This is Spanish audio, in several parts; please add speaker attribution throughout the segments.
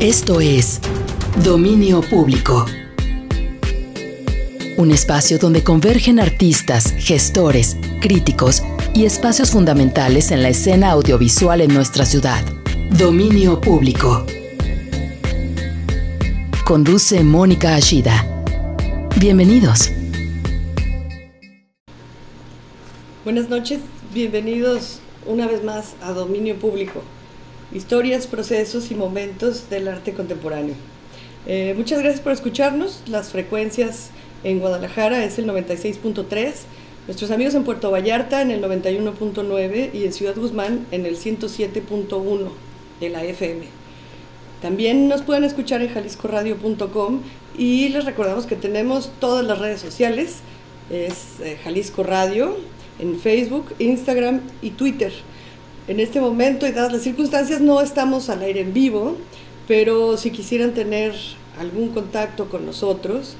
Speaker 1: Esto es Dominio Público. Un espacio donde convergen artistas, gestores, críticos y espacios fundamentales en la escena audiovisual en nuestra ciudad. Dominio Público. Conduce Mónica Ashida. Bienvenidos.
Speaker 2: Buenas noches, bienvenidos una vez más a Dominio Público historias, procesos y momentos del arte contemporáneo. Eh, muchas gracias por escucharnos. Las frecuencias en Guadalajara es el 96.3, nuestros amigos en Puerto Vallarta en el 91.9 y en Ciudad Guzmán en el 107.1 de la FM. También nos pueden escuchar en jaliscoradio.com y les recordamos que tenemos todas las redes sociales, es eh, Jalisco Radio en Facebook, Instagram y Twitter. En este momento y dadas las circunstancias no estamos al aire en vivo, pero si quisieran tener algún contacto con nosotros,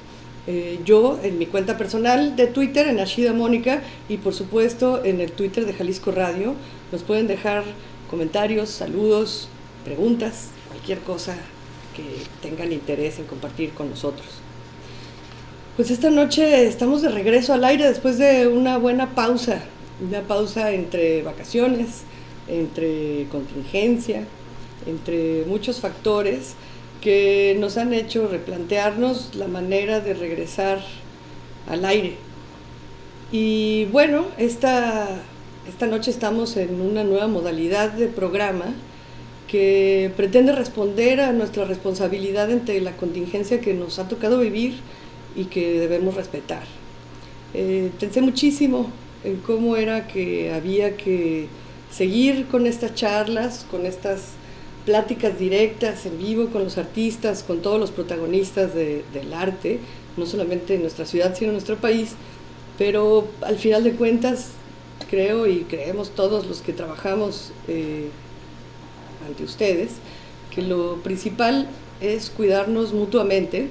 Speaker 2: eh, yo en mi cuenta personal de Twitter, en Ashida Mónica, y por supuesto en el Twitter de Jalisco Radio, nos pueden dejar comentarios, saludos, preguntas, cualquier cosa que tengan interés en compartir con nosotros. Pues esta noche estamos de regreso al aire después de una buena pausa, una pausa entre vacaciones, entre contingencia, entre muchos factores que nos han hecho replantearnos la manera de regresar al aire. Y bueno, esta, esta noche estamos en una nueva modalidad de programa que pretende responder a nuestra responsabilidad ante la contingencia que nos ha tocado vivir y que debemos respetar. Eh, pensé muchísimo en cómo era que había que seguir con estas charlas, con estas pláticas directas en vivo con los artistas, con todos los protagonistas del arte, no solamente en nuestra ciudad, sino en nuestro país, pero al final de cuentas creo y creemos todos los que trabajamos eh, ante ustedes que lo principal es cuidarnos mutuamente,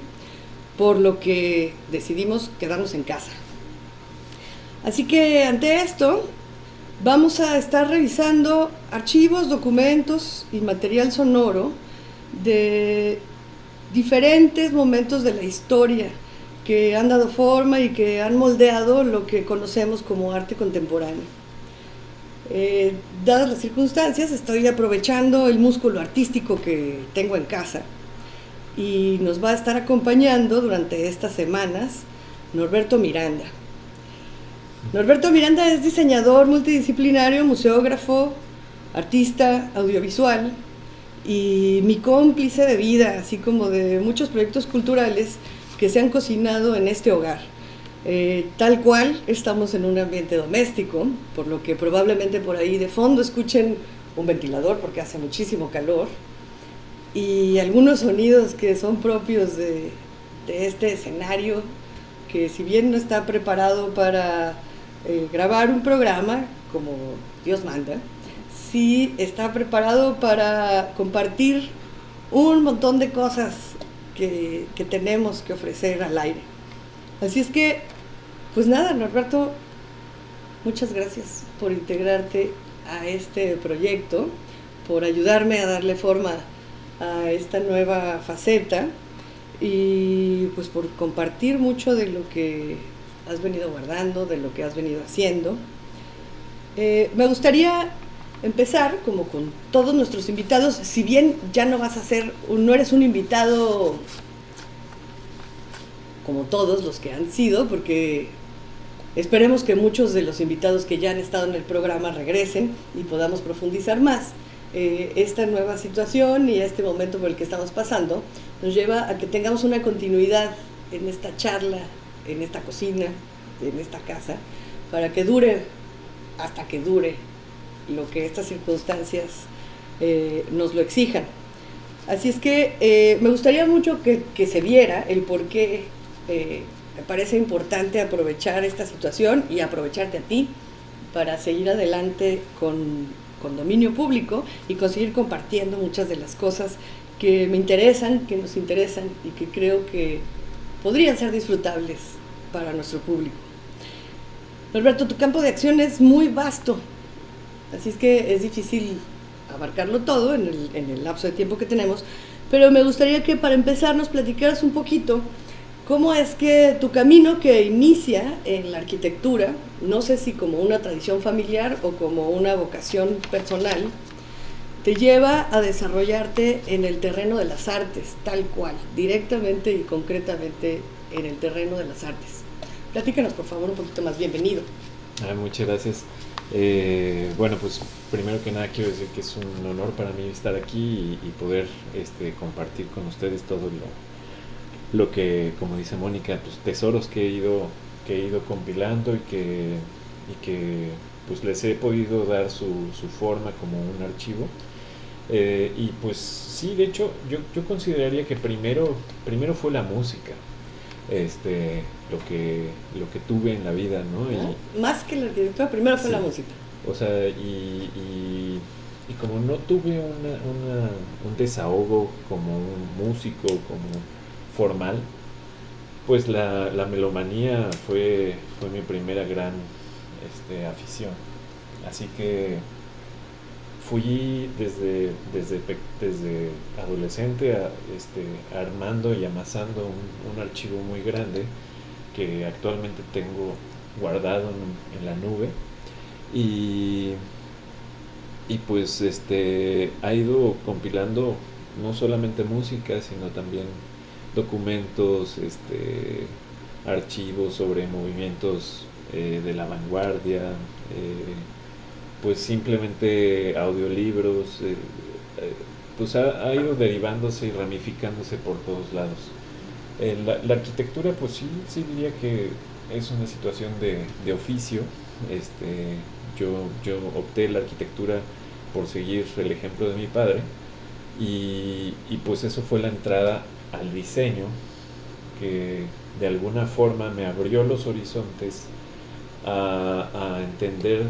Speaker 2: por lo que decidimos quedarnos en casa. Así que ante esto, Vamos a estar revisando archivos, documentos y material sonoro de diferentes momentos de la historia que han dado forma y que han moldeado lo que conocemos como arte contemporáneo. Eh, dadas las circunstancias, estoy aprovechando el músculo artístico que tengo en casa y nos va a estar acompañando durante estas semanas Norberto Miranda. Norberto Miranda es diseñador multidisciplinario, museógrafo, artista audiovisual y mi cómplice de vida, así como de muchos proyectos culturales que se han cocinado en este hogar. Eh, tal cual estamos en un ambiente doméstico, por lo que probablemente por ahí de fondo escuchen un ventilador porque hace muchísimo calor y algunos sonidos que son propios de, de este escenario que si bien no está preparado para eh, grabar un programa como Dios manda, si está preparado para compartir un montón de cosas que, que tenemos que ofrecer al aire. Así es que, pues nada, Norberto, muchas gracias por integrarte a este proyecto, por ayudarme a darle forma a esta nueva faceta y pues por compartir mucho de lo que has venido guardando, de lo que has venido haciendo. Eh, me gustaría empezar, como con todos nuestros invitados, si bien ya no vas a ser, no eres un invitado como todos los que han sido, porque esperemos que muchos de los invitados que ya han estado en el programa regresen y podamos profundizar más. Eh, esta nueva situación y este momento por el que estamos pasando nos lleva a que tengamos una continuidad en esta charla en esta cocina, en esta casa, para que dure hasta que dure lo que estas circunstancias eh, nos lo exijan. Así es que eh, me gustaría mucho que, se viera el por qué eh, me parece importante aprovechar esta situación y aprovecharte a ti para seguir adelante con, con dominio público y conseguir compartiendo muchas de las cosas que me interesan, que nos interesan y que creo que podrían ser disfrutables para nuestro público. Norberto, tu campo de acción es muy vasto, así es que es difícil abarcarlo todo en el, en el lapso de tiempo que tenemos, pero me gustaría que para empezar nos platicaras un poquito cómo es que tu camino que inicia en la arquitectura, no sé si como una tradición familiar o como una vocación personal, te lleva a desarrollarte en el terreno de las artes, tal cual, directamente y concretamente en el terreno de las artes. Platícanos, por favor, un poquito más. Bienvenido.
Speaker 3: Ah, muchas gracias. Eh, bueno, pues primero que nada quiero decir que es un honor para mí estar aquí y, poder este, compartir con ustedes todo lo, lo que, como dice Mónica, pues tesoros que he ido, que he ido compilando y que, y que pues les he podido dar su, su forma como un archivo. Eh, y pues sí, de hecho, yo, yo consideraría que primero, primero fue la música este lo que lo que tuve en la vida no
Speaker 2: y, más que la arquitectura primero fue la música.
Speaker 3: O sea y, y, y como no tuve una, una, un desahogo como un músico como formal pues la, la melomanía fue fue mi primera gran este, afición. Así que fui desde, desde, adolescente este, armando y amasando un, archivo muy grande que actualmente tengo guardado en, la nube. Y, y pues este ha ido compilando no solamente música sino también documentos este archivos sobre movimientos eh, de la vanguardia eh, pues simplemente audiolibros, eh, eh, pues ha, ido derivándose y ramificándose por todos lados. Eh, la, arquitectura, pues sí, sí diría que es una situación de, de oficio. Este, yo, yo opté la arquitectura por seguir el ejemplo de mi padre y, pues eso fue la entrada al diseño que de alguna forma me abrió los horizontes a entender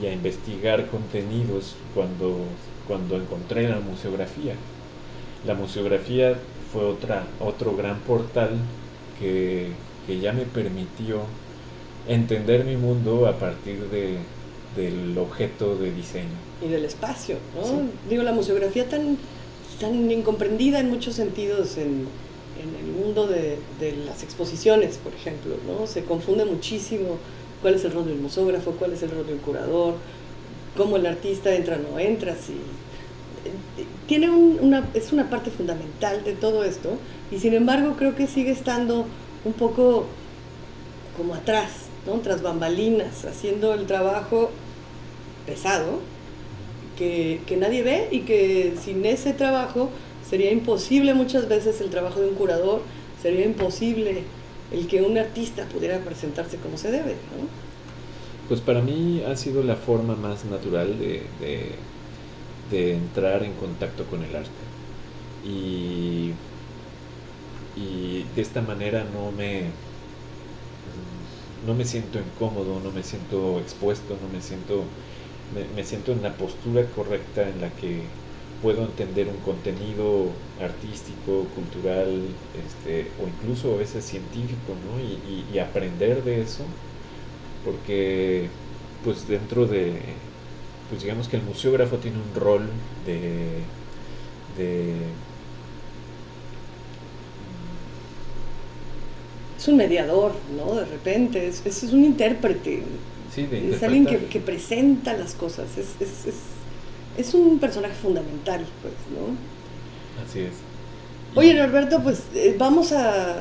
Speaker 3: y a investigar contenidos cuando, cuando encontré la museografía. La museografía fue otra, otro gran portal que, ya me permitió entender mi mundo a partir de, del objeto de diseño.
Speaker 2: Y del espacio, ¿no? Digo, la museografía tan, tan incomprendida en muchos sentidos en, en el mundo de, de, las exposiciones, por ejemplo, ¿no? Se confunde muchísimo cuál es el rol del museógrafo, cuál es el rol del curador, cómo el artista entra o no entra, si, tiene una, es una parte fundamental de todo esto y sin embargo creo que sigue estando un poco como atrás, ¿no? tras bambalinas, haciendo el trabajo pesado que, que nadie ve y que sin ese trabajo sería imposible muchas veces el trabajo de un curador, sería imposible el que un artista pudiera presentarse como se debe. ¿no?
Speaker 3: Pues para mí ha sido la forma más natural de, de, entrar en contacto con el arte. Y, y de esta manera no me, no me siento incómodo, no me siento expuesto, no me siento, me, me siento en la postura correcta en la que puedo entender un contenido artístico, cultural, este, o incluso a veces científico, ¿no? y, y, aprender de eso, porque pues dentro de, pues digamos que el museógrafo tiene un rol de, de
Speaker 2: es un mediador, ¿no? De repente, es, es, un intérprete.
Speaker 3: Sí, de
Speaker 2: es alguien que, que, presenta las cosas, es, es, es un personaje fundamental, pues, ¿no?
Speaker 3: Así es.
Speaker 2: Oye, Norberto, pues eh, vamos a,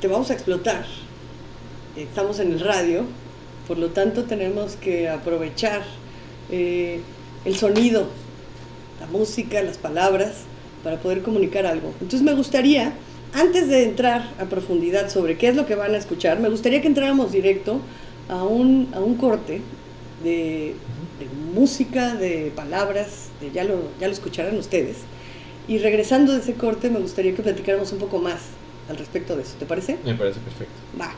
Speaker 2: te vamos a explotar. Estamos en el radio, por lo tanto tenemos que aprovechar eh, el sonido, la música, las palabras, para poder comunicar algo. Entonces me gustaría, antes de entrar a profundidad sobre qué es lo que van a escuchar, me gustaría que entráramos directo a un, a un corte de de música, de palabras, de, ya, lo, ya lo escucharán ustedes. Y regresando de ese corte, me gustaría que platicáramos un poco más al respecto de eso. ¿Te parece?
Speaker 3: Me parece perfecto.
Speaker 2: Va.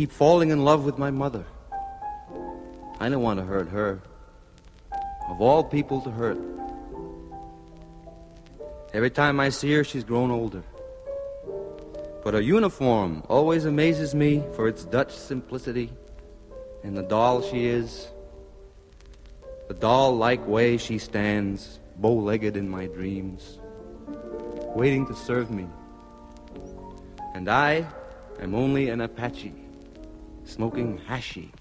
Speaker 4: Keep falling in love with my mother. I don't want to hurt her. Of all people to hurt. Every time I see her, she's grown older. But her uniform always amazes me for its Dutch simplicity and the doll she is. The doll like way she stands, bow legged in my dreams, waiting to serve me. And I am only an Apache smoking hashi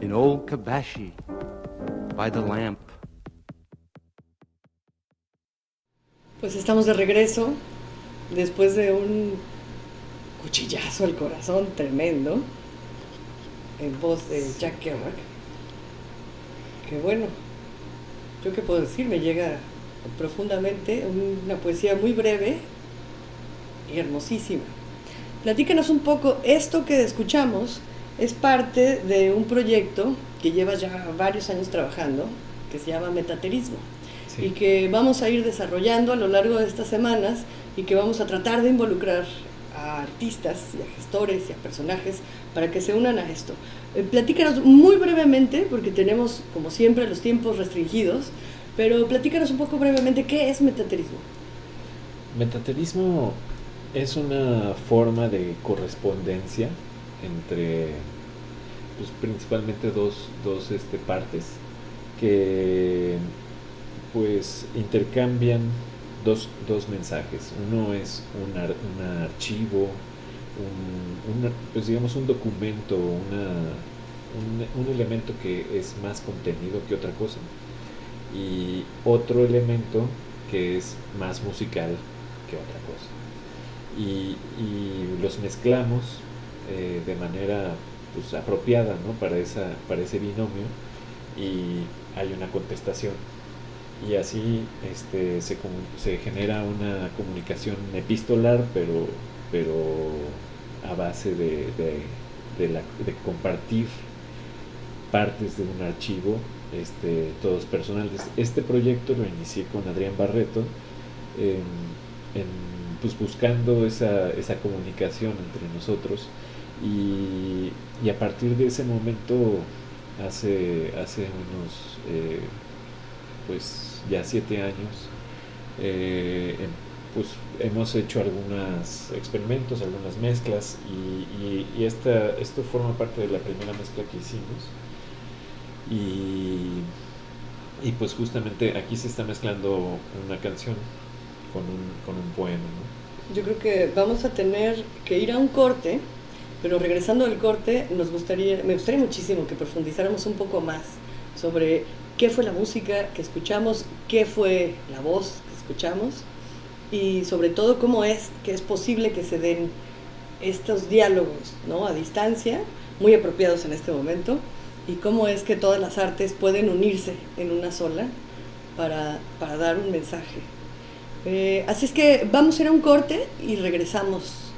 Speaker 4: in old Kabashi by the lamp.
Speaker 2: Pues estamos de regreso después de un cuchillazo al corazón tremendo en voz de Jack Kerouac. Que bueno, yo qué puedo decir, me llega profundamente una poesía muy breve y hermosísima. Platícanos un poco, esto que escuchamos es parte de un proyecto que lleva ya varios años trabajando, que se llama Metaterismo, y que vamos a ir desarrollando a lo largo de estas semanas y que vamos a tratar de involucrar a artistas y a gestores y a personajes para que se unan a esto. Eh, platícanos muy brevemente, porque tenemos, como siempre, los tiempos restringidos, pero platícanos un poco brevemente qué es metaterismo.
Speaker 3: Metaterismo es una forma de correspondencia entre pues, principalmente dos, dos este, partes que pues intercambian dos, dos mensajes. Uno es un, un archivo, un, pues digamos un documento, una, un, un elemento que es más contenido que otra cosa. Y otro elemento que es más musical que otra cosa y, los mezclamos eh, de manera pues, apropiada ¿no? para, esa, para ese binomio y hay una contestación y así este, se, se genera una comunicación epistolar pero, pero a base de, de, la, de compartir partes de un archivo este, todos personales. Este proyecto lo inicié con Adrián Barreto en pues buscando esa, esa comunicación entre nosotros y, y, a partir de ese momento hace, hace unos eh, pues ya siete años eh, em, pues hemos hecho algunos experimentos, algunas mezclas y, esta, esto forma parte de la primera mezcla que hicimos y, y pues justamente aquí se está mezclando una canción con un, con un poema.
Speaker 2: Yo creo que vamos a tener que ir a un corte, pero regresando al corte, nos gustaría, me gustaría muchísimo que profundizáramos un poco más sobre qué fue la música que escuchamos, qué fue la voz que escuchamos y sobre todo cómo es que es posible que se den estos diálogos ¿no? a distancia, muy apropiados en este momento, y cómo es que todas las artes pueden unirse en una sola para, para dar un mensaje. Eh, así es que vamos a ir a un corte y regresamos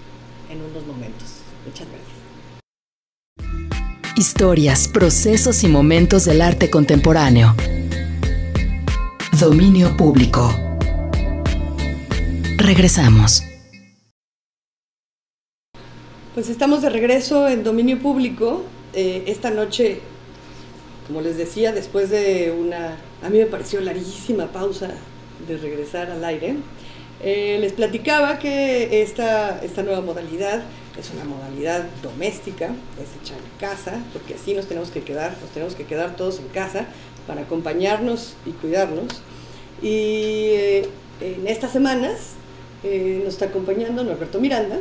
Speaker 2: en unos momentos. Muchas gracias.
Speaker 1: Historias, procesos y momentos del arte contemporáneo. Dominio público. Regresamos.
Speaker 2: Pues estamos de regreso en dominio público. Eh, esta noche, como les decía, después de una, a mí me pareció larguísima pausa de regresar al aire, eh, les platicaba que esta, esta nueva modalidad es una modalidad doméstica, es hecha en casa, porque así nos tenemos que quedar, nos tenemos que quedar todos en casa para acompañarnos y cuidarnos. Y eh, en estas semanas eh, nos está acompañando Norberto Miranda,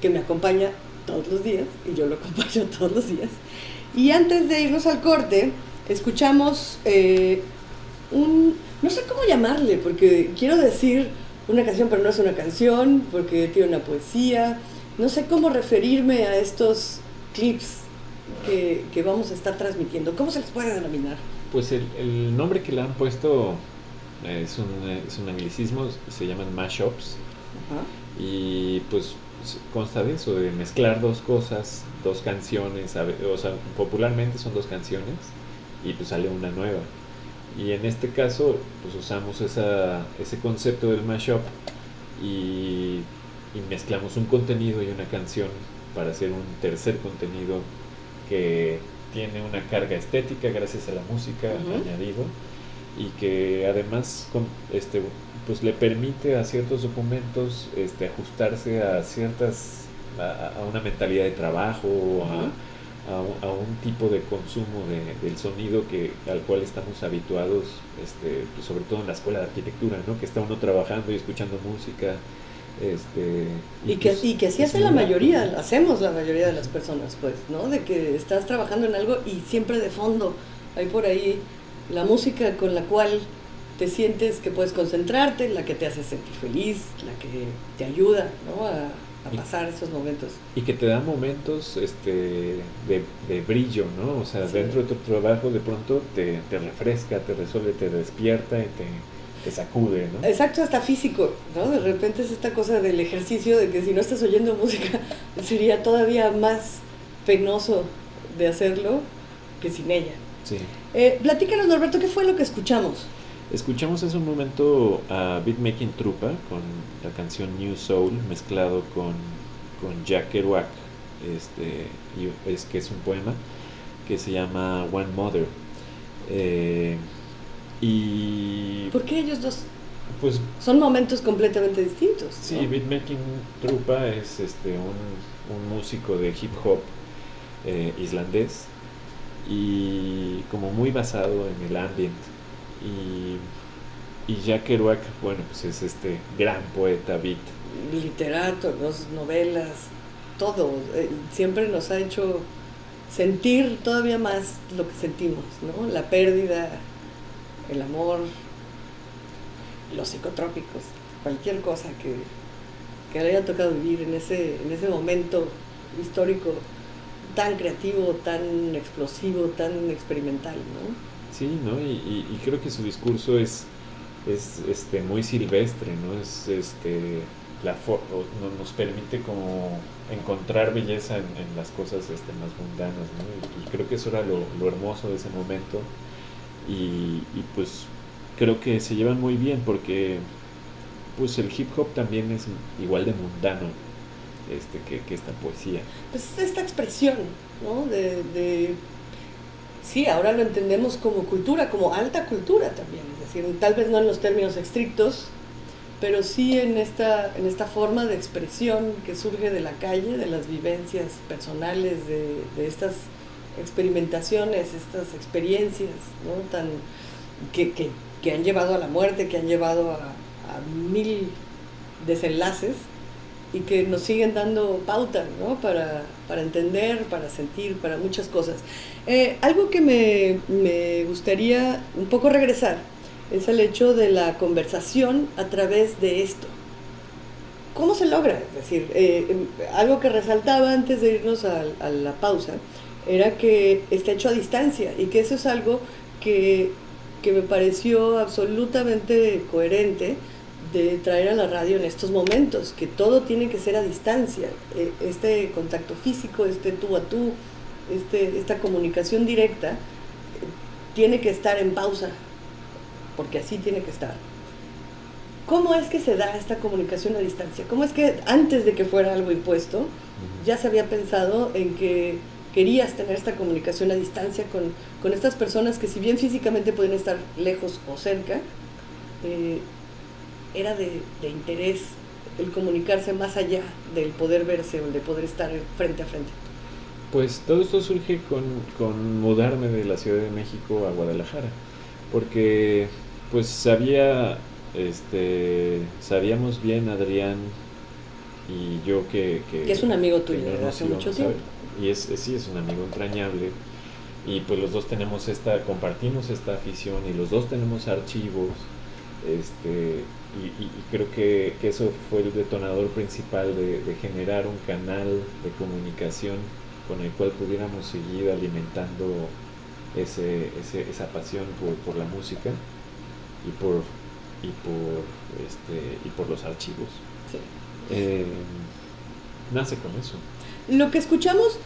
Speaker 2: que me acompaña todos los días, y yo lo acompaño todos los días. Y antes de irnos al corte, escuchamos un, no sé cómo llamarle, porque quiero decir una canción, pero no es una canción, porque tiene una poesía. No sé cómo referirme a estos clips que, que vamos a estar transmitiendo. ¿Cómo se les puede denominar?
Speaker 3: Pues el, el nombre que le han puesto es un, es un anglicismo, se llaman mashups. Y pues consta de eso, de mezclar dos cosas, dos canciones, o sea, popularmente son dos canciones y pues sale una nueva. Y en este caso, pues usamos esa, ese concepto del mashup y, y mezclamos un contenido y una canción para hacer un tercer contenido que tiene una carga estética gracias a la música añadido y que además este pues le permite a ciertos documentos este ajustarse a ciertas a, una mentalidad de trabajo a, un tipo de consumo de, del sonido que al cual estamos habituados, este, pues sobre todo en la escuela de arquitectura, ¿no? que está uno trabajando y escuchando música. Este,
Speaker 2: y, que, pues, que así hace la mayoría, hacemos la mayoría de las personas, pues, ¿no? De que estás trabajando en algo y siempre de fondo hay por ahí la música con la cual te sientes que puedes concentrarte, la que te hace sentir feliz, la que te ayuda, ¿no? A, a pasar esos momentos.
Speaker 3: Y que te da momentos este, de, de brillo, ¿no? O sea, dentro de tu trabajo de pronto te, te, refresca, te resuelve, te despierta y te, te, sacude, ¿no?
Speaker 2: Exacto, hasta físico, ¿no? De repente es esta cosa del ejercicio de que si no estás oyendo música sería todavía más penoso de hacerlo que sin ella.
Speaker 3: Sí.
Speaker 2: Eh, platícanos, Norberto, ¿qué fue lo que escuchamos?
Speaker 3: Escuchamos hace un momento a Beatmaking Trupa con la canción New Soul mezclado con, con Jack Kerouac, este, es que es un poema que se llama One Mother. Eh, y
Speaker 2: ¿Por qué ellos dos?
Speaker 3: Pues
Speaker 2: son momentos completamente distintos.
Speaker 3: Sí, Beatmaking Trupa es este un, un músico de hip hop eh, islandés y como muy basado en el ambient y, y Jack Kerouac, bueno, pues es este gran poeta beat.
Speaker 2: Literato, dos novelas, todo. Eh, siempre nos ha hecho sentir todavía más lo que sentimos, ¿no? La pérdida, el amor, los psicotrópicos, cualquier cosa que, que le haya tocado vivir en ese, en ese momento histórico tan creativo, tan explosivo, tan experimental, ¿no?
Speaker 3: Sí, ¿no? Y, creo que su discurso es, es este, muy silvestre, ¿no? Es, este, la nos permite como encontrar belleza en, las cosas este, más mundanas, ¿no? Y, creo que eso era lo, hermoso de ese momento. Y, pues creo que se llevan muy bien porque pues el hip hop también es igual de mundano este, que, que esta poesía.
Speaker 2: Pues esta expresión, ¿no? de sí, ahora lo entendemos como cultura, como alta cultura también, es decir, tal vez no en los términos estrictos, pero sí en esta, en esta forma de expresión que surge de la calle, de las vivencias personales, de, estas experimentaciones, estas experiencias ¿no? Tan, que, que, han llevado a la muerte, que han llevado a mil desenlaces y que nos siguen dando pauta ¿no? para, para, entender, para sentir, para muchas cosas. Eh, algo que me, me, gustaría un poco regresar es el hecho de la conversación a través de esto. ¿Cómo se logra? Es decir, eh, em, algo que resaltaba antes de irnos a, a la pausa era que está hecho a distancia y que eso es algo que que me pareció absolutamente coherente de traer a la radio en estos momentos, que todo tiene que ser a distancia, e, este contacto físico, este tú a tú, este, esta comunicación directa, tiene que estar en pausa, porque así tiene que estar. ¿Cómo es que se da esta comunicación a distancia? ¿Cómo es que antes de que fuera algo impuesto, ya se había pensado en que querías tener esta comunicación a distancia con, con estas personas que si bien físicamente pueden estar lejos o cerca, eh, era de, de, interés el comunicarse más allá del poder verse o de poder estar frente a frente?
Speaker 3: Pues todo esto surge con, con mudarme de la Ciudad de México a Guadalajara, porque pues sabía este, sabíamos bien, Adrián y yo, que...
Speaker 2: Que, es un amigo tuyo hace mucho tiempo.
Speaker 3: Y es, sí, es un amigo entrañable. Y pues los dos tenemos esta, compartimos esta afición y los dos tenemos archivos. Este, y, creo que, eso fue el detonador principal de, generar un canal de comunicación con el cual pudiéramos seguir alimentando ese, esa pasión por, por la música y por y por, este, y por los archivos. Eh, nace con eso.
Speaker 2: Lo que escuchamos,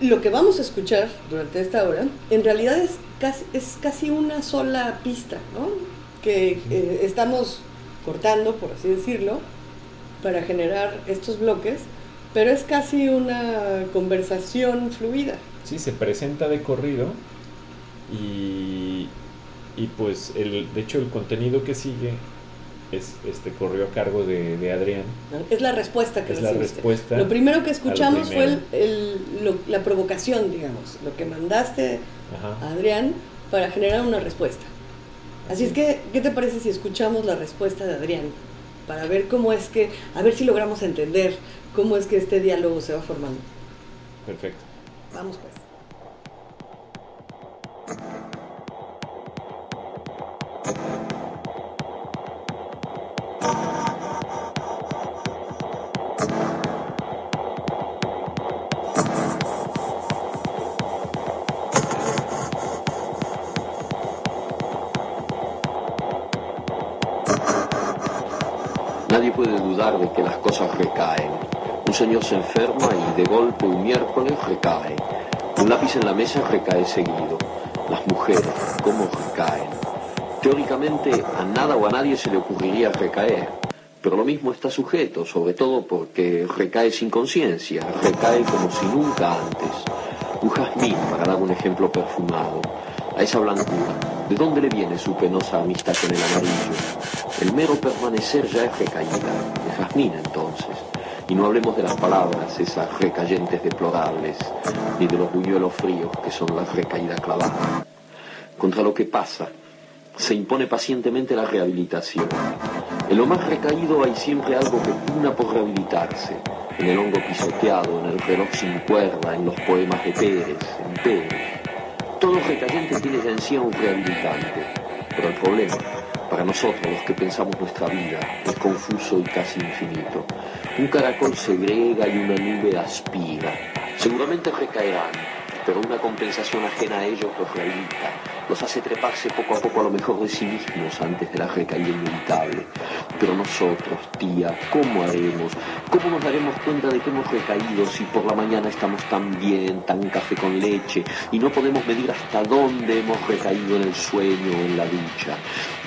Speaker 2: lo que vamos a escuchar durante esta hora, en realidad es casi, es casi una sola pista, ¿no? Que eh, estamos cortando, por así decirlo, para generar estos bloques, pero es casi una conversación fluida.
Speaker 3: Sí, se presenta de corrido y, y pues el, de hecho el contenido que sigue es, este corrió a cargo de, Adrián.
Speaker 2: Es la respuesta que
Speaker 3: es la respuesta.
Speaker 2: Lo primero que escuchamos fue el, la provocación, digamos, lo que mandaste a Adrián para generar una respuesta. Así, es que, ¿qué te parece si escuchamos la respuesta de Adrián? Para ver cómo es que, a ver si logramos entender cómo es que este diálogo se va formando.
Speaker 3: Perfecto.
Speaker 2: Vamos pues.
Speaker 5: Dudar de que las cosas recaen. Un señor se enferma y de golpe un miércoles recae. Un lápiz en la mesa recae seguido. Las mujeres, ¿cómo recaen? Teóricamente a nada o a nadie se le ocurriría recaer, pero lo mismo está sujeto, sobre todo porque recae sin conciencia, recae como si nunca antes. Un jazmín, para dar un ejemplo perfumado, a esa blancura, ¿de dónde le viene su penosa amistad con el amarillo? El mero permanecer ya es recaída, jazmín entonces. Y no hablemos de las palabras, esas recayentes deplorables, ni de los buñuelos fríos que son las recaídas clavadas. Contra lo que pasa, se impone pacientemente la rehabilitación. En lo más recaído hay siempre algo que pugna por rehabilitarse. En el hongo pisoteado, en el reloj sin cuerda, en los poemas de Pérez, en Pérez. Todo recayente tiene ya en sí un rehabilitante. Pero el problema, para nosotros los que pensamos nuestra vida, es confuso y casi infinito. Un caracol segrega y una nube aspira. Seguramente recaerán, pero una compensación ajena a ellos los rehabilita los hace treparse poco a poco a lo mejor de sí mismos antes de la recaída inevitable. Pero nosotros, tía, ¿cómo haremos? ¿Cómo nos daremos cuenta de que hemos recaído si por la mañana estamos tan bien, tan café con leche, y no podemos medir hasta dónde hemos recaído en el sueño o en la ducha?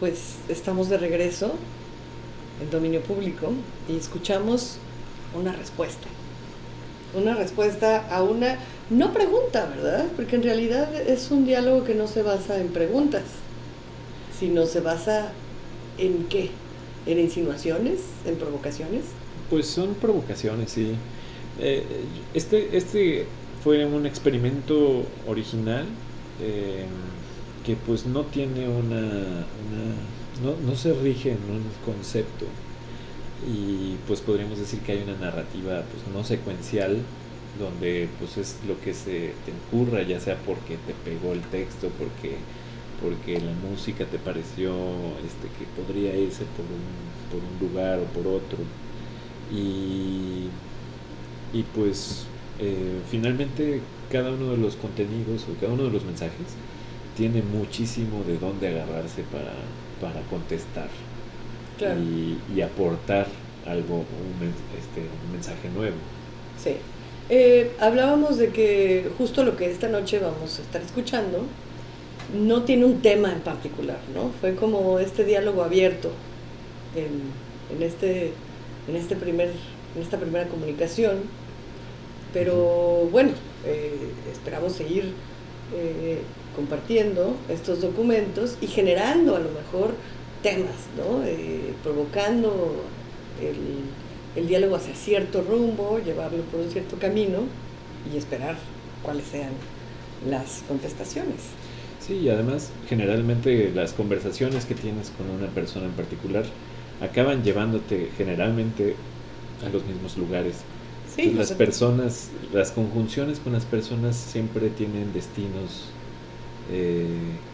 Speaker 2: Pues estamos de regreso en dominio público y escuchamos una respuesta. Una respuesta a una, no pregunta, ¿verdad? Porque en realidad es un diálogo que no se basa en preguntas, sino se basa en qué? ¿En insinuaciones? ¿En provocaciones?
Speaker 3: Pues son provocaciones, sí. Eh, este, este fue un experimento original eh, que pues no tiene una, no, no, se rige en un concepto. Y pues podríamos decir que hay una narrativa pues no secuencial donde pues es lo que se te ocurra ya sea porque te pegó el texto porque porque la música te pareció este que podría irse por un, por un lugar o por otro. Y, y pues eh, finalmente cada uno de los contenidos o cada uno de los mensajes tiene muchísimo de dónde agarrarse para, para contestar y, aportar algo, un, este, un mensaje nuevo.
Speaker 2: Sí. Eh, hablábamos de que justo lo que esta noche vamos a estar escuchando no tiene un tema en particular, ¿no? Fue como este diálogo abierto en, en este, en, este primer, en esta primera comunicación, pero bueno, eh, esperamos seguir eh, compartiendo estos documentos y generando a lo mejor temas, ¿no? Eh, provocando el, el, diálogo hacia cierto rumbo, llevarlo por un cierto camino y esperar cuáles sean las contestaciones.
Speaker 3: Sí, y además generalmente las conversaciones que tienes con una persona en particular acaban llevándote generalmente a los mismos lugares. Sí, las personas, las conjunciones con las personas siempre tienen destinos eh,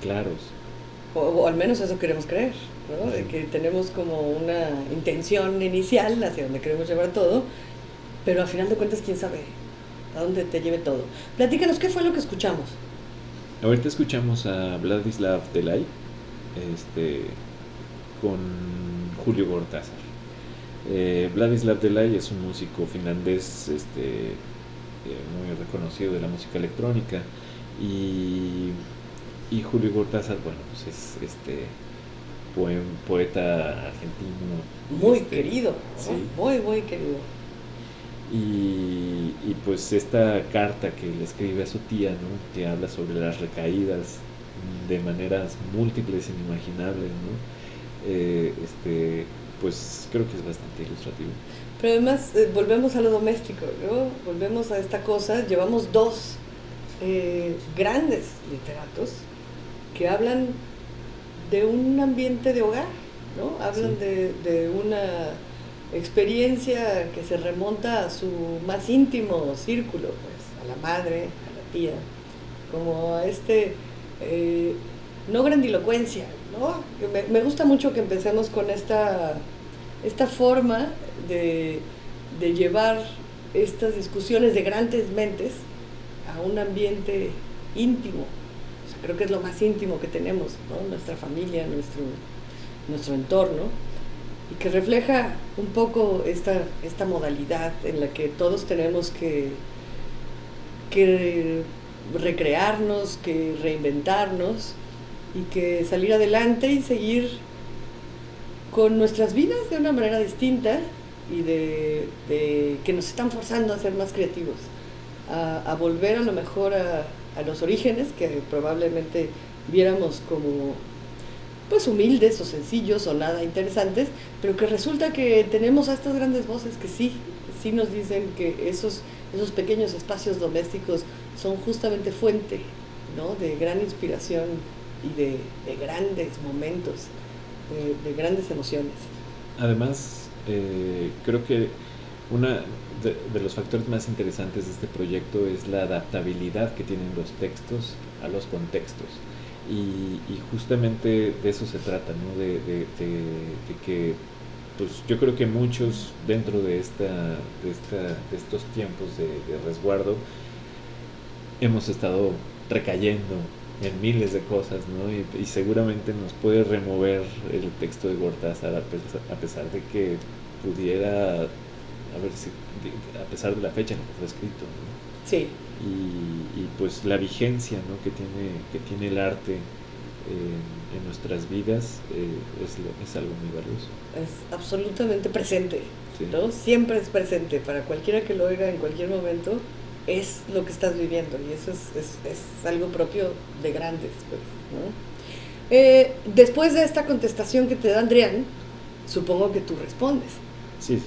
Speaker 3: claros.
Speaker 2: O, al menos eso queremos creer, ¿no? De que tenemos como una intención inicial hacia donde queremos llevar todo, pero al final de cuentas, quién sabe a dónde te lleve todo. Platícanos, ¿qué fue lo que escuchamos?
Speaker 3: Ahorita escuchamos a Vladislav Delay este, con Julio Gortázar. Eh, Vladislav Delay es un músico finlandés este, eh, muy reconocido de la música electrónica y, y Julio Gortázar, bueno, pues es este poeta argentino.
Speaker 2: Muy
Speaker 3: este,
Speaker 2: querido, muy, muy querido.
Speaker 3: Y, y, pues esta carta que le escribe a su tía, ¿no? que habla sobre las recaídas de maneras múltiples, e inimaginables, ¿no? Eh, este, pues creo que es bastante ilustrativo.
Speaker 2: Pero además eh, volvemos a lo doméstico, ¿no? volvemos a esta cosa, llevamos dos eh, grandes literatos que hablan de un ambiente de hogar, ¿no? hablan sí. de, de una experiencia que se remonta a su más íntimo círculo, pues, a la madre, a la tía, como a este, eh, no grandilocuencia, ¿no? Me, me, gusta mucho que empecemos con esta, esta forma de, de llevar estas discusiones de grandes mentes a un ambiente íntimo. Creo que es lo más íntimo que tenemos. Nuestra familia, nuestro, nuestro entorno y que refleja un poco esta, esta modalidad en la que todos tenemos que, que recrearnos, que reinventarnos y que salir adelante y seguir con nuestras vidas de una manera distinta y de, de que nos están forzando a ser más creativos, a, a volver a lo mejor a, a los orígenes que probablemente viéramos como pues humildes o sencillos o nada interesantes, pero que resulta que tenemos a estas grandes voces que sí, sí nos dicen que esos, esos pequeños espacios domésticos son justamente fuente ¿no? de gran inspiración y de, de grandes momentos, de, de, grandes emociones.
Speaker 3: Además, eh, creo que una de, los factores más interesantes de este proyecto es la adaptabilidad que tienen los textos a los contextos Y, justamente de eso se trata, ¿no? De, de, que, pues yo creo que muchos dentro de, esta, de, esta, de estos tiempos de, resguardo hemos estado recayendo en miles de cosas, ¿no? Y, seguramente nos puede remover el texto de Gortázar a pesar, de que pudiera, a ver si, a pesar de la fecha en que fue escrito, ¿no?
Speaker 2: Sí.
Speaker 3: Y, pues la vigencia, ¿no? Que tiene, que tiene el arte en nuestras vidas eh, es, es, algo muy valioso.
Speaker 2: Es absolutamente presente, ¿no? Siempre es presente, para cualquiera que lo oiga en cualquier momento, es lo que estás viviendo y eso es, es, es algo propio de grandes. Pues, eh, después de esta contestación que te da Adrián, supongo que tú respondes.
Speaker 3: Sí.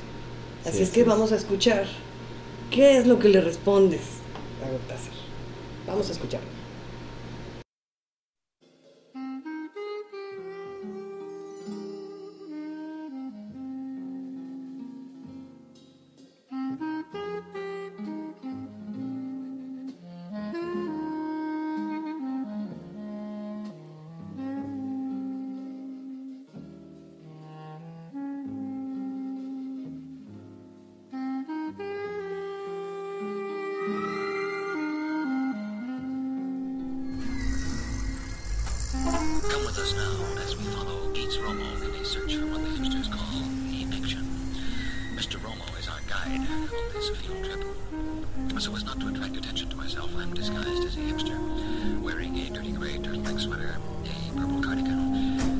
Speaker 2: Así es que vamos a escuchar qué es lo que le respondes a Gortázar. Vamos a escucharlo. Mr. Romo
Speaker 6: is our guide on this field trip. So as not to attract attention to myself, I'm disguised as a hipster, wearing a dirty gray turtleneck sweater, a purple cardigan,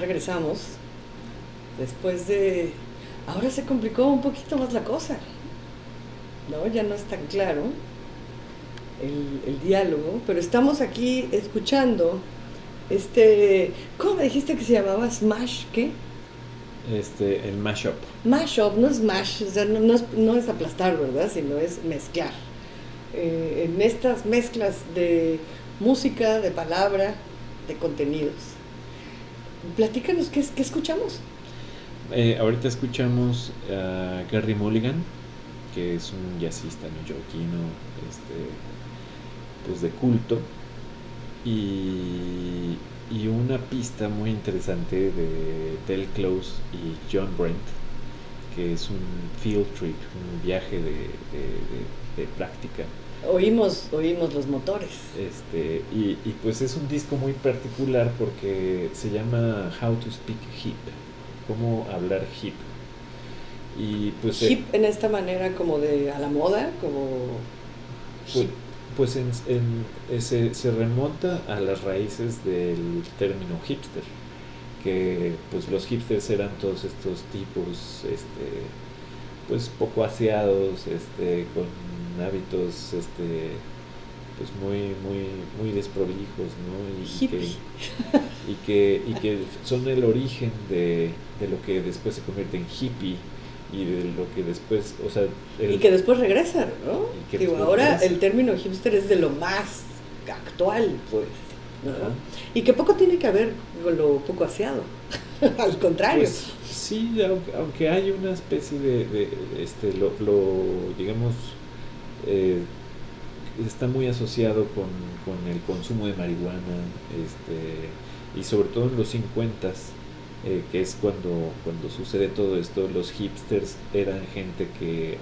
Speaker 2: regresamos. Después de... Ahora se complicó un poquito más la cosa. ¿No? Ya no es tan claro el, diálogo, pero estamos aquí escuchando este... ¿Cómo me dijiste que se llamaba? ¿Smash qué?
Speaker 3: Este, el mashup.
Speaker 2: Mashup, no es smash, o sea, no, es, aplastar, ¿verdad? Sino es mezclar. Eh, en estas mezclas de música, de palabra, de contenidos. Platícanos, ¿qué, qué escuchamos?
Speaker 3: Eh, ahorita escuchamos a Gary Mulligan, que es un jazzista neoyorquino, este, pues de culto, y, y una pista muy interesante de Del Close y John Brent, que es un field trip, un viaje de, de práctica
Speaker 2: Oímos, oímos los motores.
Speaker 3: Este, y, y, pues es un disco muy particular porque se llama How to Speak Hip, cómo hablar hip.
Speaker 2: Y pues hip en esta manera como de a la moda, como
Speaker 3: pues, pues en, en, se, se, remonta a las raíces del término hipster, que pues los hipsters eran todos estos tipos, este, pues poco aseados, este, con hábitos este pues muy muy muy desprolijos ¿no?
Speaker 2: y, que,
Speaker 3: y que y que son el origen de, de, lo que después se convierte en hippie y de lo que después o sea
Speaker 2: y que después regresa no Digo, ahora el término hipster es de lo más actual pues y que poco tiene que ver con lo poco aseado. Al contrario. Pues,
Speaker 3: sí aunque, hay una especie de, de este lo, lo digamos eh, está muy asociado con, con, el consumo de marihuana este, y sobre todo en los 50 eh, que es cuando, cuando sucede todo esto, los hipsters eran gente que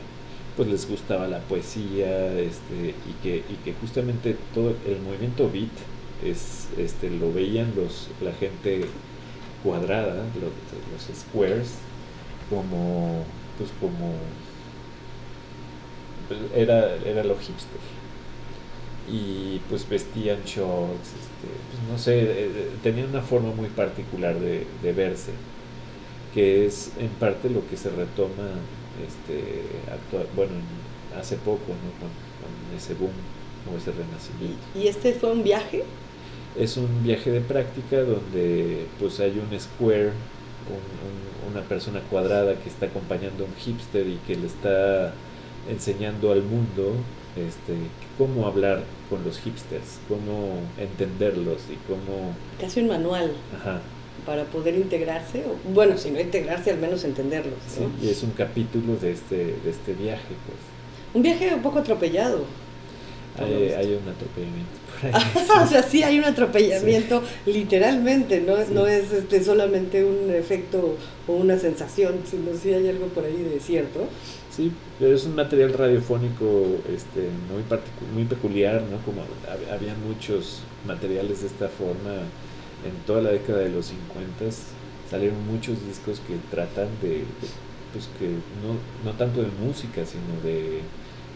Speaker 3: pues les gustaba la poesía este, y, que, y que justamente todo el movimiento beat es, este, lo veían los, la gente cuadrada, los, los squares, como pues como era, era lo hipster y pues vestían shorts, este, pues no sé, eh, eh, tenían una forma muy particular de, de, verse, que es en parte lo que se retoma este, actual, bueno, hace poco, ¿no? con, con, ese boom o ese renacimiento.
Speaker 2: ¿Y este fue un viaje?
Speaker 3: Es un viaje de práctica donde pues hay un square, un, un, una persona cuadrada que está acompañando a un hipster y que le está enseñando al mundo este, cómo hablar con los hipsters, cómo entenderlos y cómo...
Speaker 2: Casi un manual.
Speaker 3: Ajá.
Speaker 2: Para poder integrarse, o, bueno, si no integrarse, al menos entenderlos.
Speaker 3: ¿no? Sí, y es un capítulo de este, de este viaje, pues.
Speaker 2: Un viaje un poco atropellado.
Speaker 3: Hay, hay, un atropellamiento por
Speaker 2: ahí. o sea, sí hay un atropellamiento, sí. literalmente, no, sí. no es este, solamente un efecto o una sensación, sino sí hay algo por ahí de cierto.
Speaker 3: Sí, pero es un material radiofónico este, muy, muy peculiar, ¿no? Como había muchos materiales de esta forma en toda la década de los 50 salieron muchos discos que tratan de, de pues que no, no tanto de música, sino de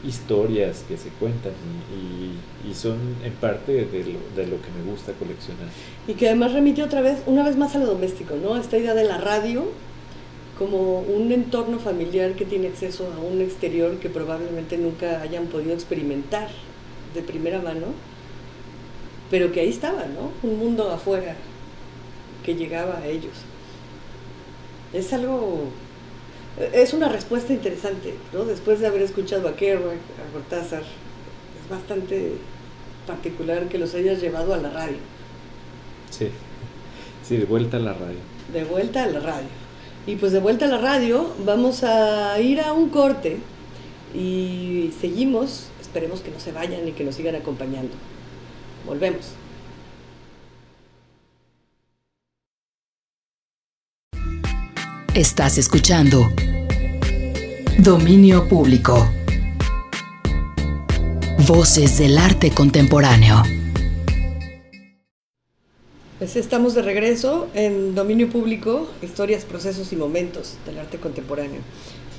Speaker 3: historias que se cuentan y, y, y, son en parte de lo, de lo que me gusta coleccionar.
Speaker 2: Y que además remite otra vez, una vez más a lo doméstico, ¿no? Esta idea de la radio como un entorno familiar que tiene acceso a un exterior que probablemente nunca hayan podido experimentar de primera mano, pero que ahí estaba, ¿no? Un mundo afuera que llegaba a ellos. Es algo, es una respuesta interesante, ¿no? Después de haber escuchado a Kerouac, a Cortázar, es bastante particular que los hayas llevado a la radio.
Speaker 3: Sí, sí, de vuelta a la radio.
Speaker 2: De vuelta a la radio. Y pues de vuelta a la radio, vamos a ir a un corte y seguimos. Esperemos que no se vayan y que nos sigan acompañando. Volvemos.
Speaker 1: Estás escuchando Dominio Público. Voces del arte contemporáneo.
Speaker 2: Pues estamos de regreso en Dominio Público, historias, procesos y momentos del arte contemporáneo.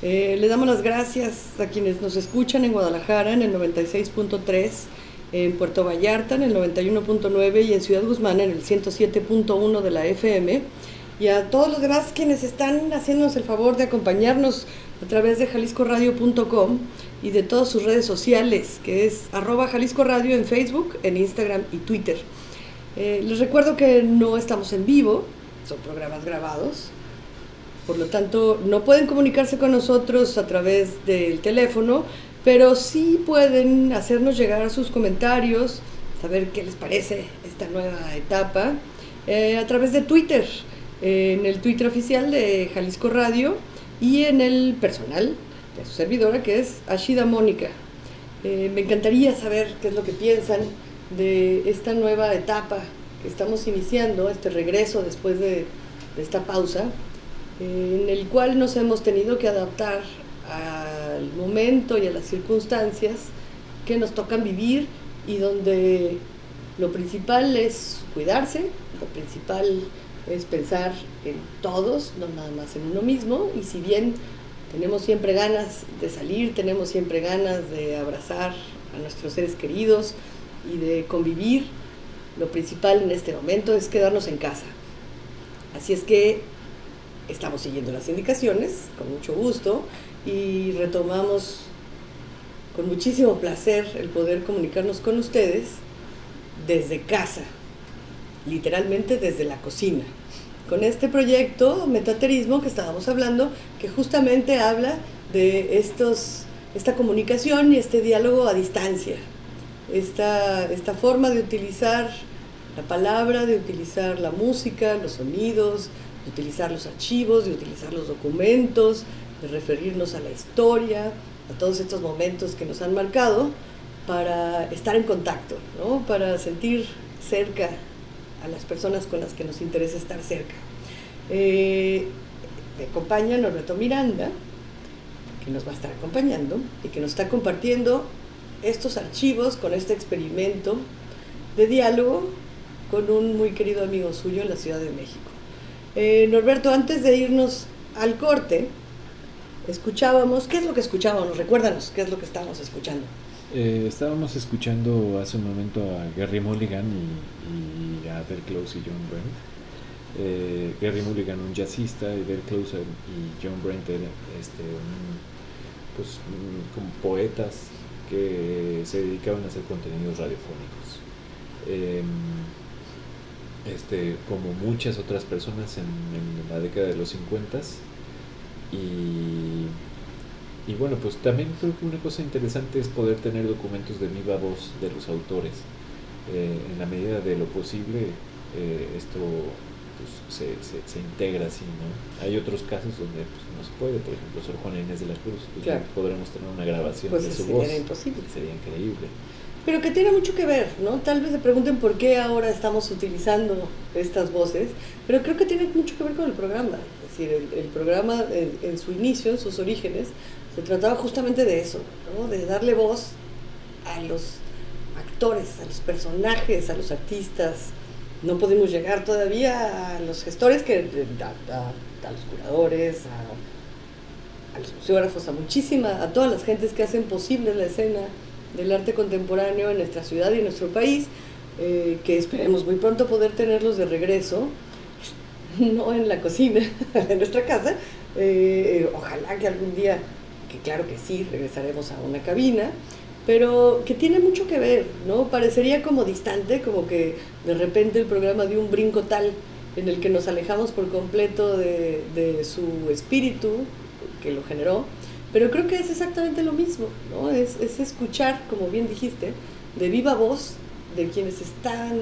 Speaker 2: Eh, le damos las gracias a quienes nos escuchan en Guadalajara en el 96.3, en Puerto Vallarta en el 91.9 y en Ciudad Guzmán en el 107.1 de la FM. Y a todos los demás quienes están haciéndonos el favor de acompañarnos a través de jaliscoradio.com y de todas sus redes sociales, que es arroba Jalisco Radio en Facebook, en Instagram y Twitter. Eh, les recuerdo que no estamos en vivo, son programas grabados, por lo tanto no pueden comunicarse con nosotros a través del teléfono, pero sí pueden hacernos llegar sus comentarios, saber qué les parece esta nueva etapa, eh, a través de Twitter, eh, en el Twitter oficial de Jalisco Radio y en el personal de su servidora que es Ashida Mónica. me encantaría saber qué es lo que piensan de esta nueva etapa que estamos iniciando, este regreso después de, esta pausa, eh, en el cual nos hemos tenido que adaptar al momento y a las circunstancias que nos tocan vivir y donde lo principal es cuidarse, lo principal es pensar en todos, no nada más en uno mismo, y si bien tenemos siempre ganas de salir, tenemos siempre ganas de abrazar a nuestros seres queridos, y de convivir, lo principal en este momento es quedarnos en casa. Así es que estamos siguiendo las indicaciones con mucho gusto y retomamos con muchísimo placer el poder comunicarnos con ustedes desde casa, literalmente desde la cocina, con este proyecto Metaterismo que estábamos hablando, que justamente habla de estos, esta comunicación y este diálogo a distancia, esta, esta forma de utilizar la palabra, de utilizar la música, los sonidos, de utilizar los archivos, de utilizar los documentos, de referirnos a la historia, a todos estos momentos que nos han marcado para estar en contacto, ¿no? para sentir cerca a las personas con las que nos interesa estar cerca. Eh, me acompaña Norberto Miranda, que nos va a estar acompañando y que nos está compartiendo estos archivos con este experimento de diálogo con un muy querido amigo suyo en la Ciudad de México. Eh, Norberto, antes de irnos al corte, escuchábamos, ¿qué es lo que escuchábamos? Recuérdanos, ¿qué es lo que estábamos escuchando?
Speaker 3: Eh, estábamos escuchando hace un momento a Gary Mulligan y, a Del Close y John Brent. Eh, Gary Mulligan, un jazzista, y Del Close y John Brent este, pues, como poetas que se dedicaban a hacer contenidos radiofónicos. Em, este, como muchas otras personas en, la década de los 50 y, y bueno, pues también creo que una cosa interesante es poder tener documentos de viva voz de los autores. Eh, en la medida de lo posible, eh, esto pues, se, se, integra así, ¿no? Hay otros casos donde pues, no se puede, por ejemplo, Sor Juana Inés de la Cruz, pues, podremos tener una grabación
Speaker 2: pues
Speaker 3: de su
Speaker 2: sería
Speaker 3: voz.
Speaker 2: imposible.
Speaker 3: Sería increíble.
Speaker 2: Pero que tiene mucho que ver, ¿no? Tal vez se pregunten por qué ahora estamos utilizando estas voces, pero creo que tiene mucho que ver con el programa. Es decir, el, programa en, su inicio, en sus orígenes, se trataba justamente de eso, ¿no? De darle voz a los actores, a los personajes, a los artistas. No podemos llegar todavía a los gestores, que, a, los curadores, a, a los museógrafos, a muchísima, a todas las gentes que hacen posible la escena del arte contemporáneo en nuestra ciudad y en nuestro país, eh, que esperemos muy pronto poder tenerlos de regreso, no en la cocina de nuestra casa, eh, ojalá que algún día, que claro que sí, regresaremos a una cabina, pero que tiene mucho que ver, ¿no? Parecería como distante, como que de repente el programa dio un brinco tal en el que nos alejamos por completo de, de su espíritu que lo generó, pero creo que es exactamente lo mismo, ¿no? Es, escuchar, como bien dijiste, de viva voz de quienes están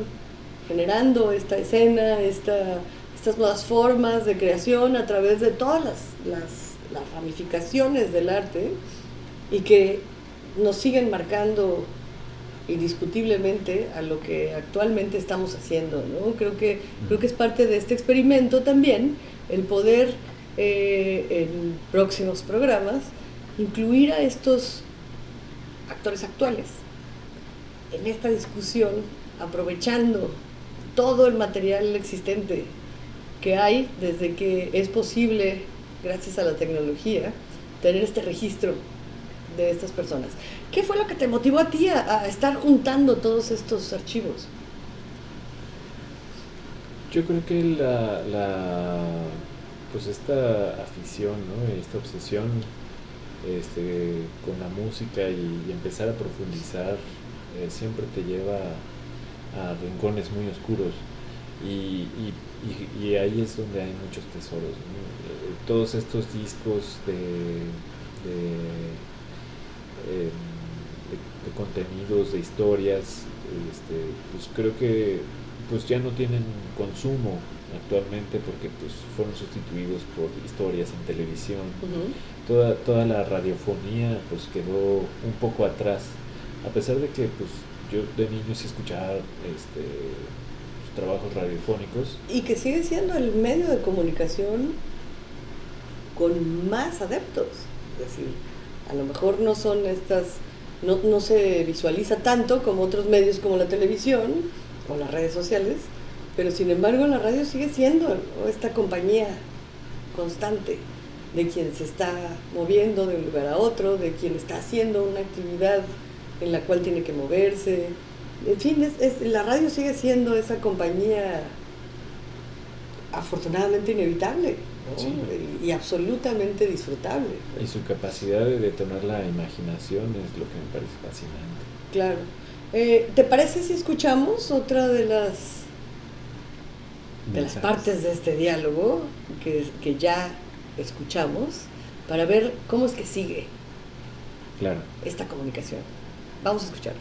Speaker 2: generando esta escena, esta, estas nuevas formas de creación a través de todas las, las, ramificaciones del arte y que nos siguen marcando indiscutiblemente a lo que actualmente estamos haciendo. ¿no? Creo, que, creo que es parte de este experimento también el poder eh, en próximos programas incluir a estos actores actuales en esta discusión, aprovechando todo el material existente que hay desde que es posible, gracias a la tecnología, tener este registro de estas personas. ¿Qué fue lo que te motivó a ti a, estar juntando todos estos archivos?
Speaker 3: Yo creo que la, pues esta afición, ¿no? esta obsesión este, con la música y, empezar a profundizar eh, siempre te lleva a, rincones muy oscuros y, ahí es donde hay muchos tesoros. Eh, todos estos discos de, em, de, de, contenidos, de historias, este, pues creo que pues ya no tienen consumo actualmente porque pues fueron sustituidos por historias en televisión. Toda, toda la radiofonía pues quedó un poco atrás, a pesar de que pues yo de niño sí escuchaba este, pues, trabajos radiofónicos.
Speaker 2: Y que sigue siendo el medio de comunicación con más adeptos, es decir, a lo mejor no son estas, no, no se visualiza tanto como otros medios como la televisión o las redes sociales, pero sin embargo la radio sigue siendo esta compañía constante de quien se está moviendo de un lugar a otro, de quien está haciendo una actividad en la cual tiene que moverse. En fin, es, la radio sigue siendo esa compañía afortunadamente inevitable y, absolutamente disfrutable.
Speaker 3: Y su capacidad de detonar la imaginación es lo que me parece fascinante.
Speaker 2: Claro. Eh, ¿Te parece si escuchamos otra de las de las partes de este diálogo que, que ya escuchamos para ver cómo es que sigue
Speaker 3: claro.
Speaker 2: esta comunicación. Vamos a escuchar.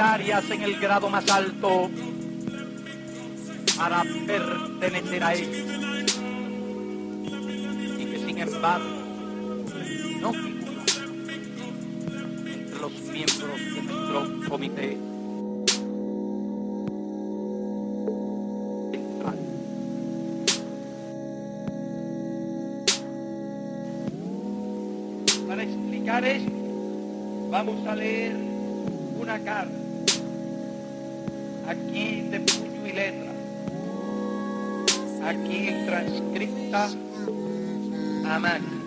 Speaker 7: En el grado más alto para pertenecer a él. Y que sin embargo no figura entre los miembros de nuestro comité. Para explicar esto, vamos a leer una carta aquí de puño y letra, aquí transcripta a mano.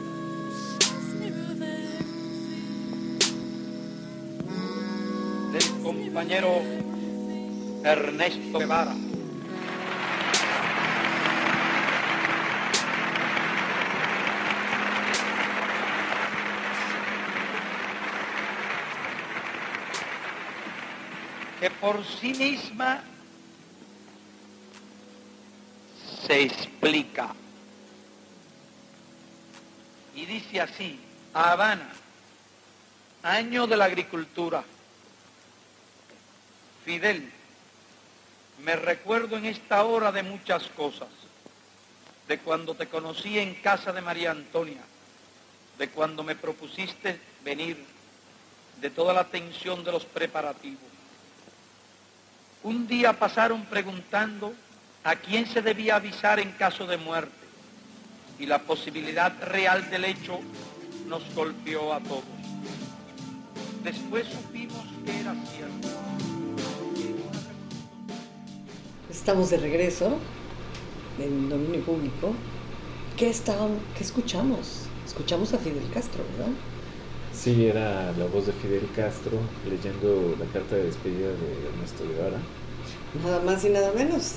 Speaker 7: del compañero Ernesto Guevara. Que por sí misma se explica. Y dice así, Habana, año de la agricultura. Fidel, me recuerdo en esta hora de muchas cosas, de cuando te conocí en casa de María Antonia, de cuando me propusiste venir, de toda la tensión de los preparativos. Un día pasaron preguntando a quién se debía avisar en caso de muerte y la posibilidad real del hecho nos golpeó a todos. Después supimos que era cierto.
Speaker 2: Estamos de regreso en dominio público. ¿Qué, estábamos, ¿Qué escuchamos? Escuchamos a Fidel Castro, ¿verdad?
Speaker 3: Sí, era la voz de Fidel Castro leyendo la carta de despedida de Ernesto Guevara.
Speaker 2: Nada más y nada menos.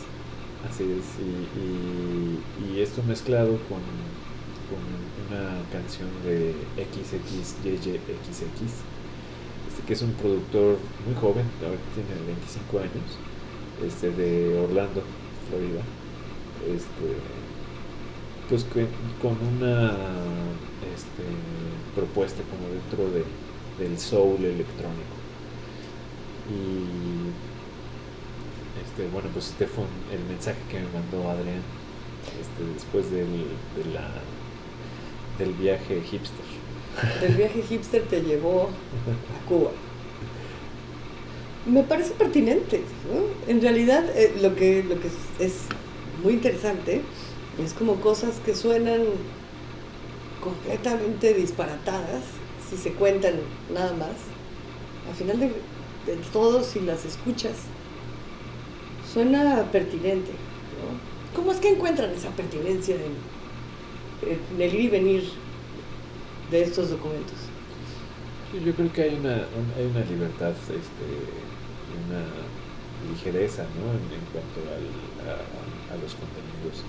Speaker 3: Así es, y, y- y esto mezclado con, con una canción de XXYYXX, este, que es un productor muy joven, ahora tiene 25 años, este, de Orlando, Florida. Este, pues que- con una este, propuesta como dentro de, del soul electrónico. Y este, bueno, pues este fue el mensaje que me mandó Adrián este, después del, de la, del viaje hipster.
Speaker 2: Del viaje hipster te llevó a Cuba. Me parece pertinente. En realidad, eh, lo que, lo que es muy interesante es como cosas que suenan completamente disparatadas, si se cuentan nada más. Al final de, de todo, si las escuchas, suena pertinente. ¿Cómo es que encuentran esa pertinencia en, el ir y venir de estos documentos?
Speaker 3: Yo creo que hay una, un- hay una libertad, este, una ligereza, ¿no? En, en cuanto al- a, a los contenidos.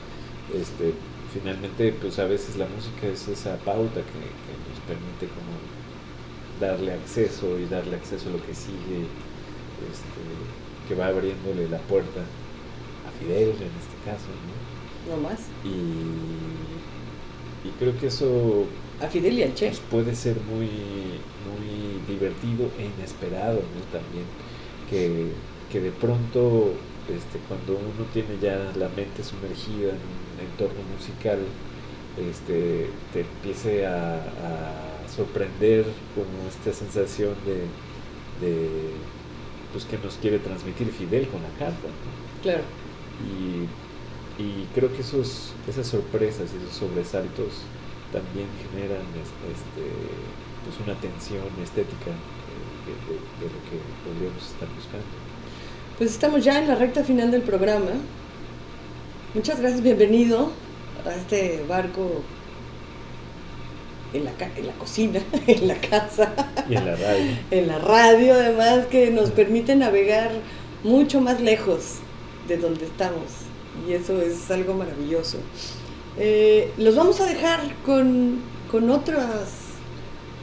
Speaker 3: Este, finalmente, pues a veces la música es esa pauta que, que nos permite como darle acceso y darle acceso a lo que sigue, este, que va abriéndole la puerta a Fidel en este caso, ¿no?
Speaker 2: No más.
Speaker 3: Y, y creo que eso
Speaker 2: A Fidel y al Che.
Speaker 3: pues puede ser muy, muy divertido e inesperado ¿no? también que, que de pronto este, cuando uno tiene ya la mente sumergida en un entorno musical este, te empiece a, a sorprender como esta sensación de, de pues que nos quiere transmitir Fidel con la carta ¿no?
Speaker 2: Claro.
Speaker 3: y, y creo que esos, esas sorpresas y esos sobresaltos también generan es- este, pues una tensión estética eh, de, de- de lo que podríamos estar buscando.
Speaker 2: Pues estamos ya en la recta final del programa. Muchas gracias, bienvenido a este barco en la, en la cocina, en la casa,
Speaker 3: Y en la radio.
Speaker 2: en la radio, además, que nos permite navegar mucho más lejos de donde estamos. Y eso es algo maravilloso. Eh, los vamos a dejar con, con otras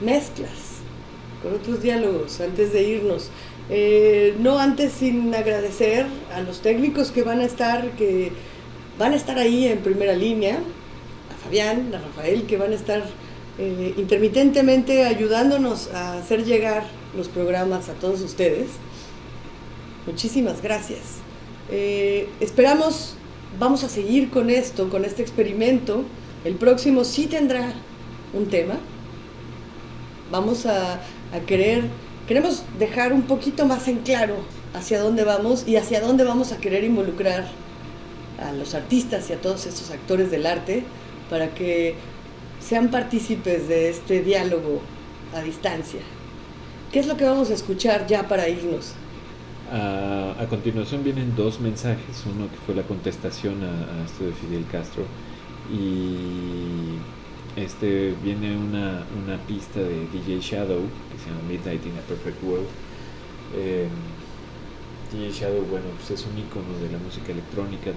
Speaker 2: mezclas, con otros diálogos antes de irnos. Eh, no antes sin agradecer a los técnicos que van a estar, que van a estar ahí en primera línea, a Fabián, a Rafael, que van a estar eh, intermitentemente ayudándonos a hacer llegar los programas a todos ustedes. Muchísimas gracias. Eh, esperamos, vamos a seguir con esto, con este experimento. El próximo sí tendrá un tema. Vamos a, a querer, queremos dejar un poquito más en claro hacia dónde vamos y hacia dónde vamos a querer involucrar a los artistas y a todos estos actores del arte para que sean partícipes de este diálogo a distancia. ¿Qué es lo que vamos a escuchar ya para irnos?
Speaker 3: A, continuación vienen dos mensajes, uno que fue la contestación a, esto de Fidel Castro y este viene una, una, pista de DJ Shadow que se llama Midnight in a Perfect World. Eh, DJ Shadow, bueno, pues es un icono de la música electrónica,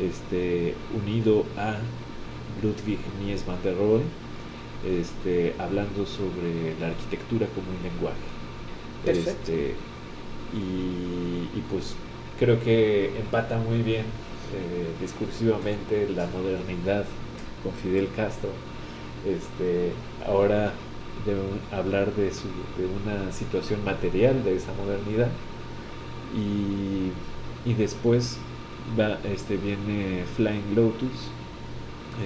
Speaker 3: este, unido a Ludwig Mies van der Rohe, este, hablando sobre la arquitectura como un lenguaje. Este, y, pues creo que empata muy bien eh, discursivamente la modernidad con Fidel Castro. Este, ahora de hablar de, su, de una situación material de esa modernidad y, y después va, este, viene Flying Lotus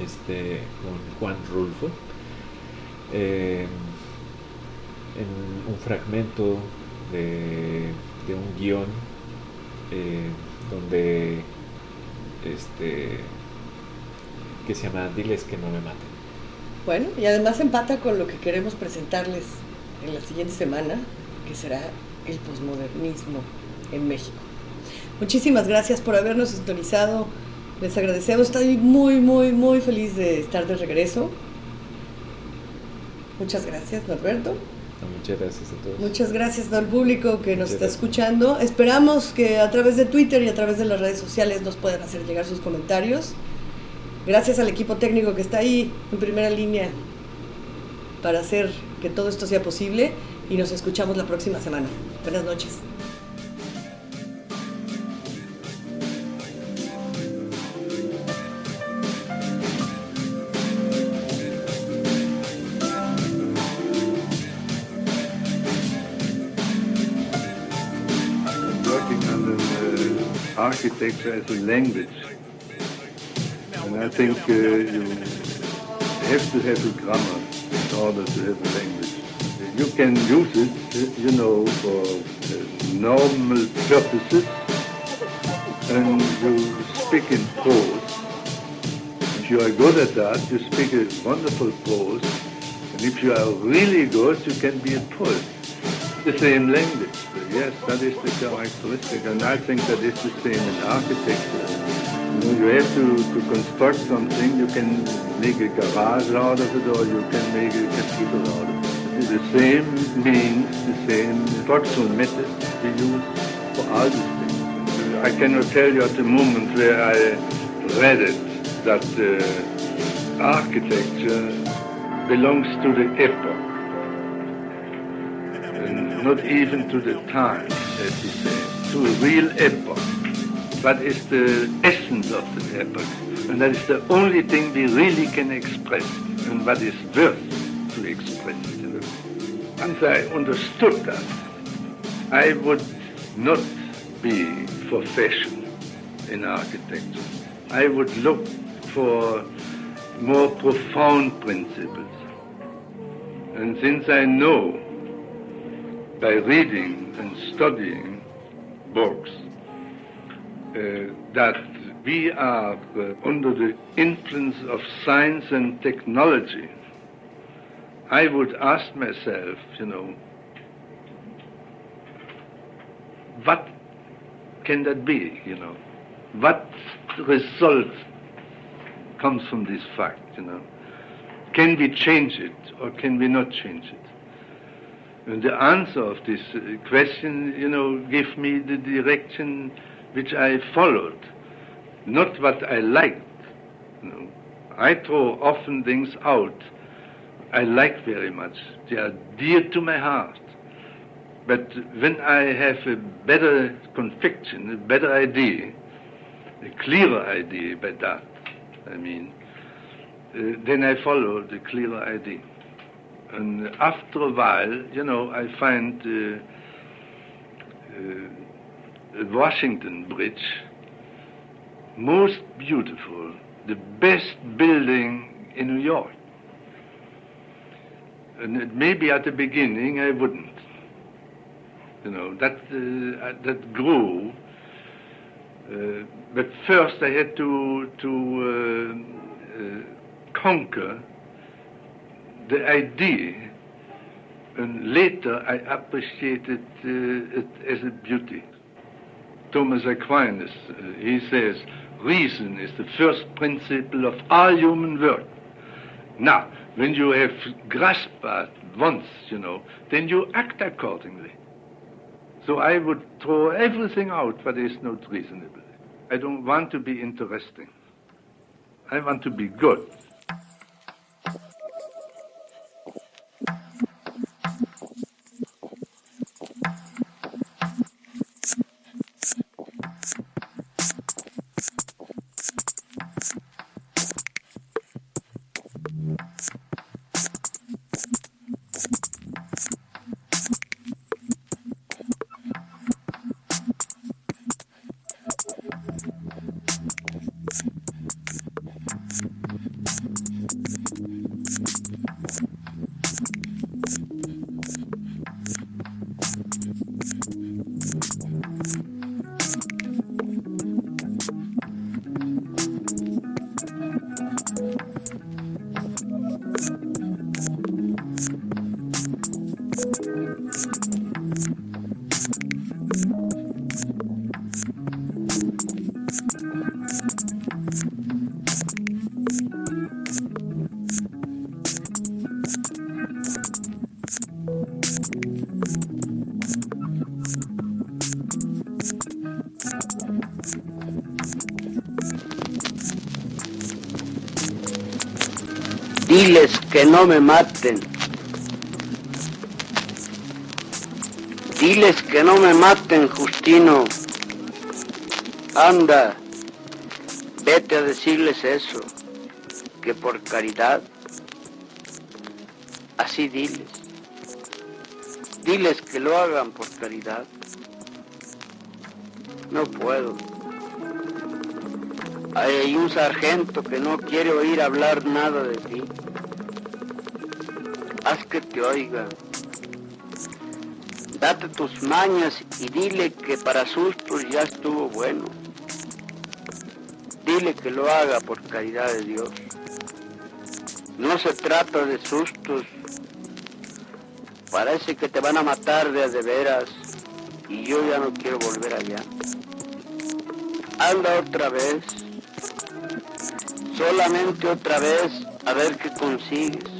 Speaker 3: este, con Juan Rulfo eh, en un fragmento de, un guion eh, donde este que se llama Diles que no me maten.
Speaker 2: Bueno, y además empata con lo que queremos presentarles en la siguiente semana, que será el posmodernismo en México. Muchísimas gracias por habernos sintonizado les agradecemos, estoy muy, muy, muy feliz de estar de regreso. Muchas gracias, Norberto.
Speaker 3: Muchas gracias a todos.
Speaker 2: Muchas gracias al público que nos está escuchando. Esperamos que a través de Twitter y a través de las redes sociales nos puedan hacer llegar sus comentarios. Gracias al equipo técnico que está ahí en primera línea para hacer que todo esto sea posible y nos escuchamos la próxima semana. Buenas noches.
Speaker 8: Architecture as a language. And I think uh, you have to have a grammar in order to have a language. You can use it, you know, for uh, normal purposes, and you speak in prose. If you are good at that, you speak a wonderful prose, and if you are really good, you can be a poet. The same language. Yes, that is the characteristic, and I think that is the same in architecture. You, have to, to construct something, you can make a garage out of it, or you can make a cathedral out of it. The same means, the same structural method we use for all these things. I cannot tell you at the moment where I read it that uh, architecture belongs to the epoch not even to the time, as he said, to a real epoch. That is the essence of the epoch. And that is the only thing we really can express, and what is worth to express. Once I understood that, I would not be for fashion in architecture. I would look for more profound principles. And since I know by reading and studying books uh, that we are uh, under the influence of science and technology, I would ask myself, you know, what can that be, you know? What result comes from this fact, you know? Can we change it or can we not change it? And the answer of this uh, question, you know, gave me the direction which I followed, not what I liked. You know. I throw often things out I like very much. They are dear to my heart. But when I have a better conviction, a better idea, a clearer idea by that, I mean, uh, then I follow the clearer idea. And after a while, you know, I find uh, uh, Washington Bridge most beautiful, the best building in New York. And maybe at the beginning I wouldn't. You know, that, uh, that grew. Uh, but first I had to, to uh, uh conquer the idea, and later I appreciated uh, it as a beauty. Thomas Aquinas, uh, he says, reason is the first principle of all human work. Now, when you have grasped that once, you know, then you act accordingly. So I would throw everything out what is not reasonable. I don't want to be interesting. I want to be good.
Speaker 9: Diles que no me maten. Diles que no me maten, Justino. Anda, vete a decirles eso, que por caridad, así diles. Diles que lo hagan por caridad. No puedo. Hay un sargento que no quiere oír hablar nada de ti. Haz que te oiga. Date tus mañas y dile que para sustos ya estuvo bueno. Dile que lo haga por caridad de Dios. No se trata de sustos. Parece que te van a matar de de veras y yo ya no quiero volver allá. Anda otra vez solamente otra vez a ver qué consigues.